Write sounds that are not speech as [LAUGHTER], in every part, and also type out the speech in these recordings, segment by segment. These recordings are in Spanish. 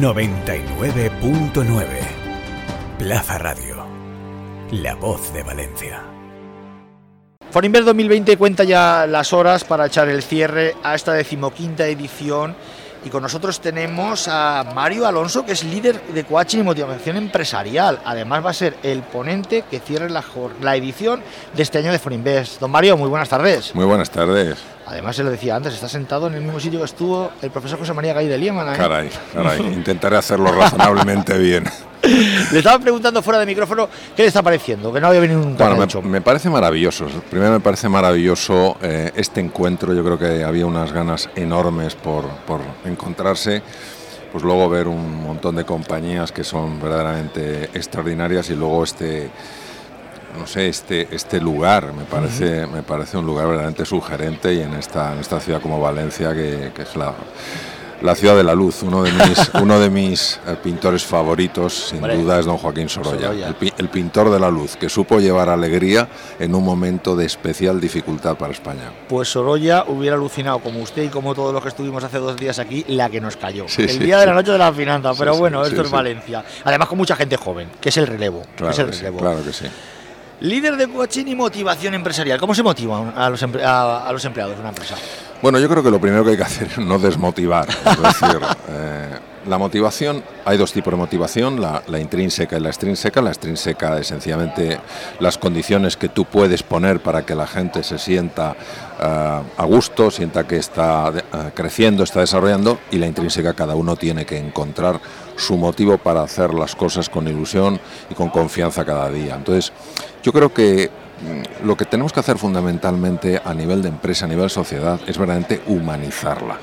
99.9 Plaza Radio. La voz de Valencia. Forinver 2020 cuenta ya las horas para echar el cierre a esta decimoquinta edición y con nosotros tenemos a Mario Alonso, que es líder de coaching y motivación empresarial. Además va a ser el ponente que cierre la, la edición de este año de Forinvest. Don Mario, muy buenas tardes. Muy buenas tardes. Además, se lo decía antes, está sentado en el mismo sitio que estuvo el profesor José María Gay de Lieman. ¿eh? Caray, caray, [LAUGHS] intentaré hacerlo razonablemente bien. [LAUGHS] Le estaba preguntando fuera de micrófono qué le está pareciendo, que no había venido nunca. Bueno, me, me, parece maravilloso. Primero me parece maravilloso eh, este encuentro. Yo creo que había unas ganas enormes por, por encontrarse. Pues luego ver un montón de compañías que son verdaderamente extraordinarias y luego este no sé, este, este lugar me parece, me parece un lugar verdaderamente sugerente y en esta, en esta ciudad como Valencia, que, que es la, la ciudad de la luz, uno de mis, [LAUGHS] uno de mis eh, pintores favoritos, sin duda, es don Joaquín Sorolla, Sorolla. El, pi- el pintor de la luz, que supo llevar alegría en un momento de especial dificultad para España. Pues Sorolla hubiera alucinado, como usted y como todos los que estuvimos hace dos días aquí, la que nos cayó. Sí, el sí, día de la noche de las finanzas, Sí, pero bueno, esto es. Valencia. Además con mucha gente joven, que es el relevo. que Claro es el que sí, relevo. claro que sí. Líder de coaching y motivación empresarial. ¿Cómo se motiva a los, a, a los empleados de una empresa? Bueno, yo creo que lo primero que hay que hacer es no desmotivar. Es decir, [LAUGHS] eh, la motivación, hay dos tipos de motivación, la, intrínseca y la extrínseca. La extrínseca es sencillamente las condiciones que tú puedes poner para que la gente se sienta eh, a gusto, sienta que está eh, creciendo, está desarrollando, y la intrínseca cada uno tiene que encontrar su motivo para hacer las cosas con ilusión y con confianza cada día. Entonces, yo creo que lo que tenemos que hacer fundamentalmente a nivel de empresa, a nivel sociedad, es verdaderamente humanizarla.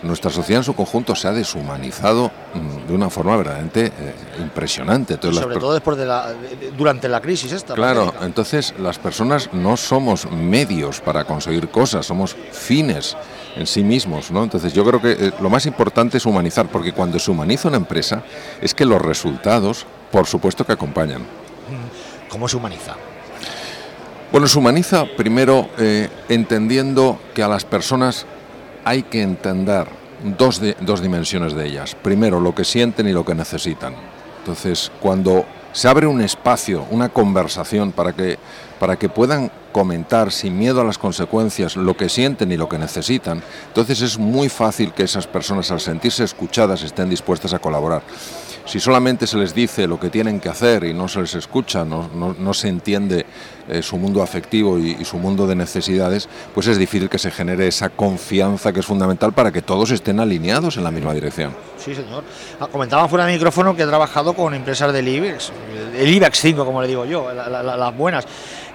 Nuestra sociedad en su conjunto se ha deshumanizado mm, de una forma verdaderamente eh, impresionante. Entonces, sobre todo después de la, de- de- durante la crisis esta. Claro, pandémica. entonces las personas no somos medios para conseguir cosas, somos fines en sí mismos, ¿no? Entonces yo creo que eh, lo más importante es humanizar, porque cuando se humaniza una empresa es que los resultados, por supuesto que acompañan. ¿Cómo se humaniza? Bueno, se humaniza primero eh, entendiendo que a las personas hay que entender dos, dos dimensiones de ellas. Primero, lo que sienten y lo que necesitan. Entonces, cuando se abre un espacio, una conversación para que, para que puedan comentar sin miedo a las consecuencias lo que sienten y lo que necesitan, entonces es muy fácil que esas personas al sentirse escuchadas estén dispuestas a colaborar. Si solamente se les dice lo que tienen que hacer y no se les escucha, no, no- no se entiende eh, su mundo afectivo y, su mundo de necesidades, pues es difícil que se genere esa confianza que es fundamental para que todos estén alineados en la misma dirección. Sí, señor. Ah, Comentaba fuera de micrófono que ha trabajado con empresas del IBEX, el IBEX 5, como le digo yo, la- la- la- las buenas.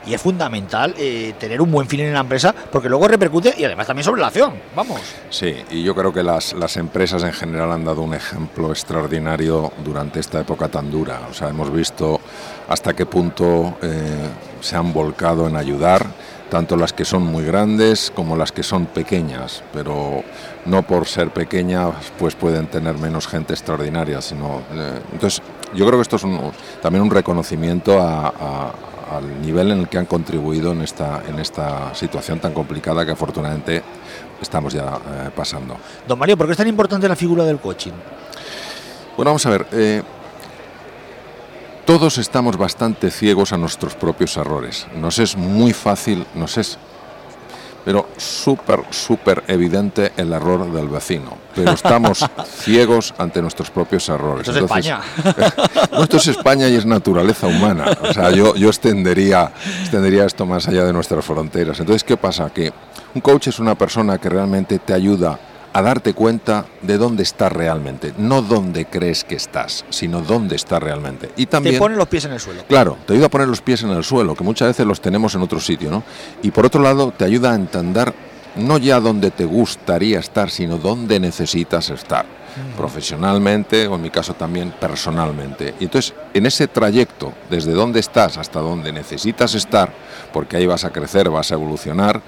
Y es fundamental eh, tener un buen feeling en la empresa porque luego repercute y además también sobre la acción. Vamos. Sí, y yo creo que las, las empresas en general han dado un ejemplo extraordinario durante esta época tan dura. O sea, hemos visto hasta qué punto eh, se han volcado en ayudar, tanto las que son muy grandes como las que son pequeñas, pero no por ser pequeñas pues pueden tener menos gente extraordinaria, sino... eh, entonces, yo creo que esto es también un reconocimiento a- al nivel en el que han contribuido en esta, en esta situación tan complicada que afortunadamente estamos ya eh, pasando. Don Mario, ¿por qué es tan importante la figura del coaching? Bueno, vamos a ver. eh, todos estamos bastante ciegos a nuestros propios errores. Nos es muy fácil, nos es, pero súper, súper evidente el error del vecino. Pero estamos [LAUGHS] ciegos ante nuestros propios errores. Esto es España. [LAUGHS] no, esto es España y es naturaleza humana. O sea, yo, yo extendería, extendería esto más allá de nuestras fronteras. Entonces, ¿qué pasa? Que un coach es una persona que realmente te ayuda a darte cuenta de dónde estás realmente. No dónde crees que estás, sino dónde estás realmente. Y también... Te pone los pies en el suelo. Claro, te ayuda a poner los pies en el suelo, que muchas veces los tenemos en otro sitio, ¿no? Y por otro lado, te ayuda a entender no ya dónde te gustaría estar, sino dónde necesitas estar, profesionalmente o en mi caso también personalmente. Y entonces, en ese trayecto, desde dónde estás hasta dónde necesitas estar, porque ahí vas a crecer, vas a evolucionar,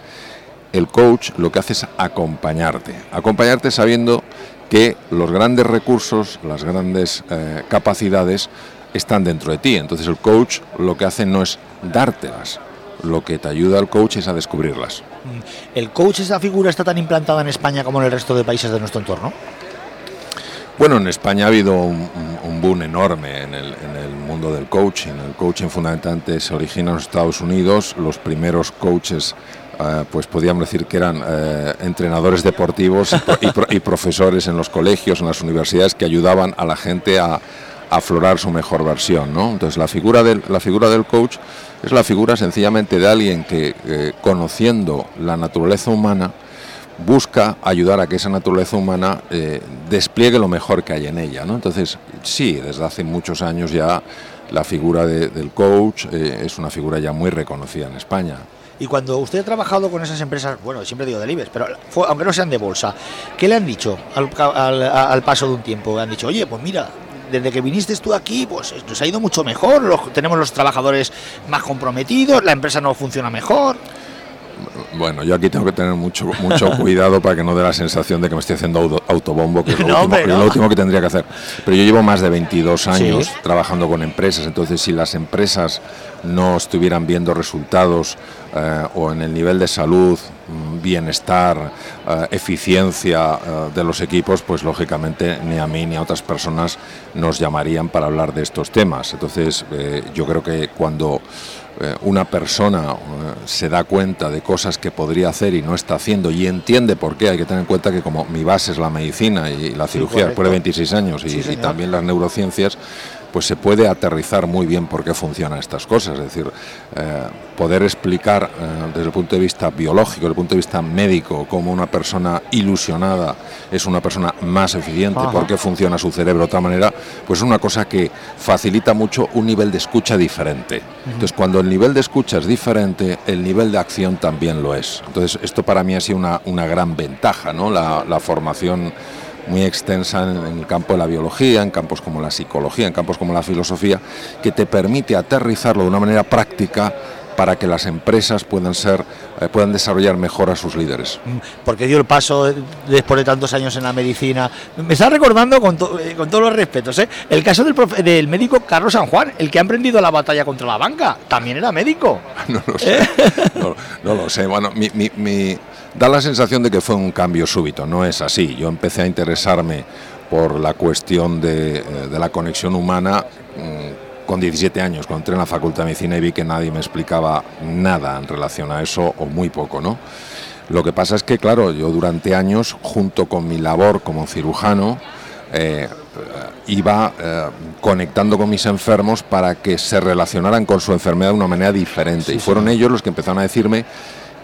el coach lo que hace es acompañarte, acompañarte sabiendo que los grandes recursos, las grandes eh, capacidades están dentro de ti. Entonces el coach lo que hace no es dártelas, lo que te ayuda al coach es a descubrirlas. ¿El coach, esa figura, está tan implantada en España como en el resto de países de nuestro entorno? Bueno, en España ha habido un, boom enorme en el, mundo del coaching. El coaching fundamentalmente se origina en los Estados Unidos. Los primeros coaches, eh, pues podríamos decir que eran eh, entrenadores deportivos y, profesores en los colegios, en las universidades, que ayudaban a la gente a, aflorar su mejor versión. ¿no? Entonces la figura, del, la figura del coach es la figura sencillamente de alguien que, eh, conociendo la naturaleza humana, busca ayudar a que esa naturaleza humana despliegue lo mejor que hay en ella. ¿no? Entonces, sí, desde hace muchos años ya la figura del coach es una figura ya muy reconocida en España. Y cuando usted ha trabajado con esas empresas, bueno, siempre digo del IBEX, pero aunque no sean de bolsa, ¿qué le han dicho al, paso de un tiempo? Han dicho, oye, pues mira, desde que viniste tú aquí, pues nos ha ido mucho mejor, tenemos los trabajadores más comprometidos, la empresa no funciona mejor. Bueno, yo aquí tengo que tener mucho mucho [LAUGHS] cuidado para que no dé la sensación de que me estoy haciendo autobombo, que es lo, último, que tendría que hacer. Pero yo llevo más de 22 años trabajando con empresas, entonces si las empresas no estuvieran viendo resultados eh, o en el nivel de salud, mm, bienestar, eh, eficiencia eh, de los equipos, pues lógicamente ni a mí ni a otras personas nos llamarían para hablar de estos temas. Entonces yo creo que cuando una persona eh, se da cuenta de cosas que podría hacer y no está haciendo y entiende por qué, hay que tener en cuenta que como mi base es la medicina y la cirugía después de 26 años y, también las neurociencias, pues se puede aterrizar muy bien por qué funcionan estas cosas. Es decir, eh, poder explicar desde el punto de vista biológico, desde el punto de vista médico, cómo una persona ilusionada es una persona más eficiente, por qué funciona su cerebro de otra manera, pues es una cosa que facilita mucho un nivel de escucha diferente. Entonces, cuando el nivel de escucha es diferente, el nivel de acción también lo es. Entonces, esto para mí ha sido una, una gran ventaja, ¿no? la, la formación muy extensa en, el campo de la biología, en campos como la psicología, en campos como la filosofía, que te permite aterrizarlo de una manera práctica para que las empresas puedan ser eh, puedan desarrollar mejor a sus líderes. Mm, porque dio el paso después de tantos años en la medicina. Me está recordando con, eh, con todos los respetos, ¿eh? el caso del, del, médico Carlos San Juan, el que ha emprendido la batalla contra la banca, también era médico. [LAUGHS] no lo sé, no, lo sé. Bueno, mi, da la sensación de que fue un cambio súbito, no es así. Yo empecé a interesarme por la cuestión de, de la conexión humana mm, con 17 años, cuando entré en la Facultad de Medicina y vi que nadie me explicaba nada en relación a eso, o muy poco, ¿no? Lo que pasa es que, claro, yo durante años, junto con mi labor como cirujano, eh, iba eh, conectando con mis enfermos para que se relacionaran con su enfermedad de una manera diferente. y fueron ellos los que empezaron a decirme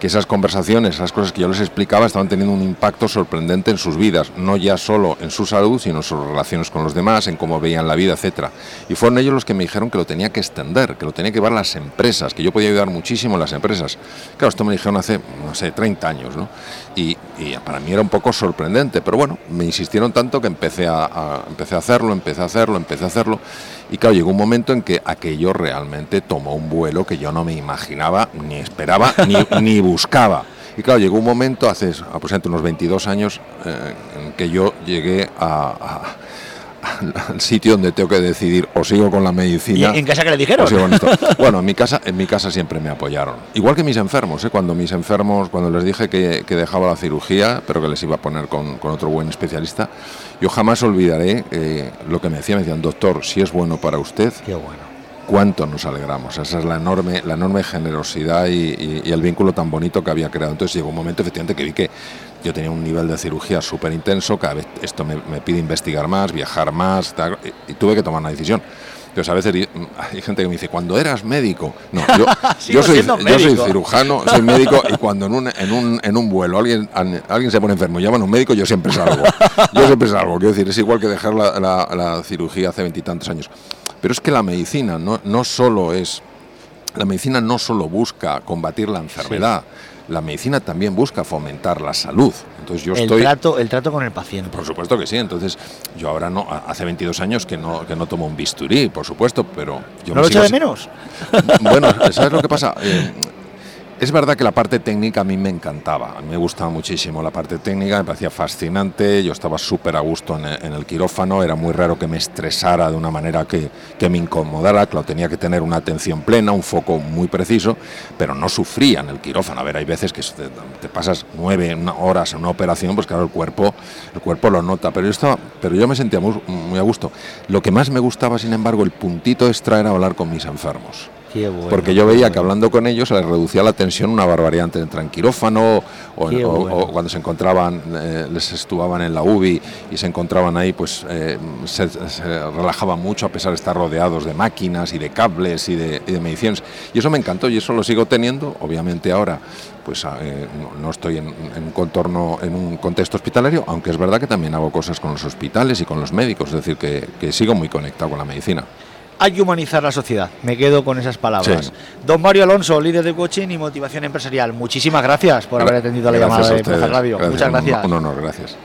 que esas conversaciones, esas cosas que yo les explicaba estaban teniendo un impacto sorprendente en sus vidas, no ya solo en su salud, sino en sus relaciones con los demás, en cómo veían la vida, etcétera. Y fueron ellos los que me dijeron que lo tenía que extender, que lo tenía que llevar a las empresas, que yo podía ayudar muchísimo a las empresas. Claro, esto me dijeron hace, no sé, 30 años, ¿no? Y, para mí era un poco sorprendente, pero bueno, me insistieron tanto que empecé a, empecé a hacerlo, empecé a hacerlo, empecé a hacerlo. Y claro, llegó un momento en que aquello realmente tomó un vuelo que yo no me imaginaba, ni esperaba, [LAUGHS] ni, buscaba. Y claro, llegó un momento, hace aproximadamente unos 22 años, eh, en que yo llegué a, al sitio donde tengo que decidir o sigo con la medicina. ¿Y en casa que le dijeron? Bueno, en mi casa, en mi casa siempre me apoyaron. Igual que mis enfermos, ¿eh? cuando mis enfermos, cuando les dije que, dejaba la cirugía, pero que les iba a poner con, otro buen especialista, yo jamás olvidaré eh, lo que me decían, me decían, doctor, si es bueno para usted. Qué bueno cuánto nos alegramos. Esa es la enorme, la enorme generosidad y, el vínculo tan bonito que había creado. Entonces llegó un momento efectivamente que vi que yo tenía un nivel de cirugía súper intenso, cada vez esto me, pide investigar más, viajar más, y, tuve que tomar una decisión. Entonces a veces hay gente que me dice, cuando eras médico, no, [LAUGHS] yo, soy, yo soy cirujano, soy médico y cuando en un, en un, en un vuelo alguien, alguien se pone enfermo y llaman a un médico, yo siempre salgo. Yo siempre salgo, quiero decir, es igual que dejar la, la cirugía hace veintitantos años. Pero es que la medicina no, no solo es, la medicina no solo busca combatir la enfermedad, la medicina también busca fomentar la salud. Entonces yo el estoy trato, el trato con el paciente. Por supuesto que sí. Entonces yo ahora no, hace 22 años que no que no tomo un bisturí, por supuesto, pero yo ¿No lo echo de menos? Bueno, ¿sabes lo que pasa? Eh, [LAUGHS] Es verdad que la parte técnica a mí me encantaba, me gustaba muchísimo la parte técnica, me parecía fascinante, yo estaba súper a gusto en, el quirófano, era muy raro que me estresara de una manera que, que me incomodara, claro, tenía que tener una atención plena, un foco muy preciso, pero no sufría en el quirófano. A ver, hay veces que te, pasas nueve horas en una operación, pues claro, el cuerpo, el cuerpo lo nota, pero yo, pero yo me sentía muy, muy a gusto. Lo que más me gustaba, sin embargo, el puntito extra era hablar con mis enfermos porque yo veía que hablando con ellos se les reducía la tensión una barbaridad entre en quirófano o, cuando se encontraban, eh, les estuvaban en la UBI y se encontraban ahí, pues eh, se, relajaban mucho a pesar de estar rodeados de máquinas y de cables y de, y de mediciones. Y eso me encantó y eso lo sigo teniendo, obviamente ahora pues eh, no, estoy en, un contorno, en un contexto hospitalario, aunque es verdad que también hago cosas con los hospitales y con los médicos, es decir, que, que sigo muy conectado con la medicina hay que humanizar la sociedad. Me quedo con esas palabras. Don Mario Alonso, líder de coaching y motivación empresarial. Muchísimas gracias por haber atendido la llamada de Radio. Muchas gracias. Un honor, gracias.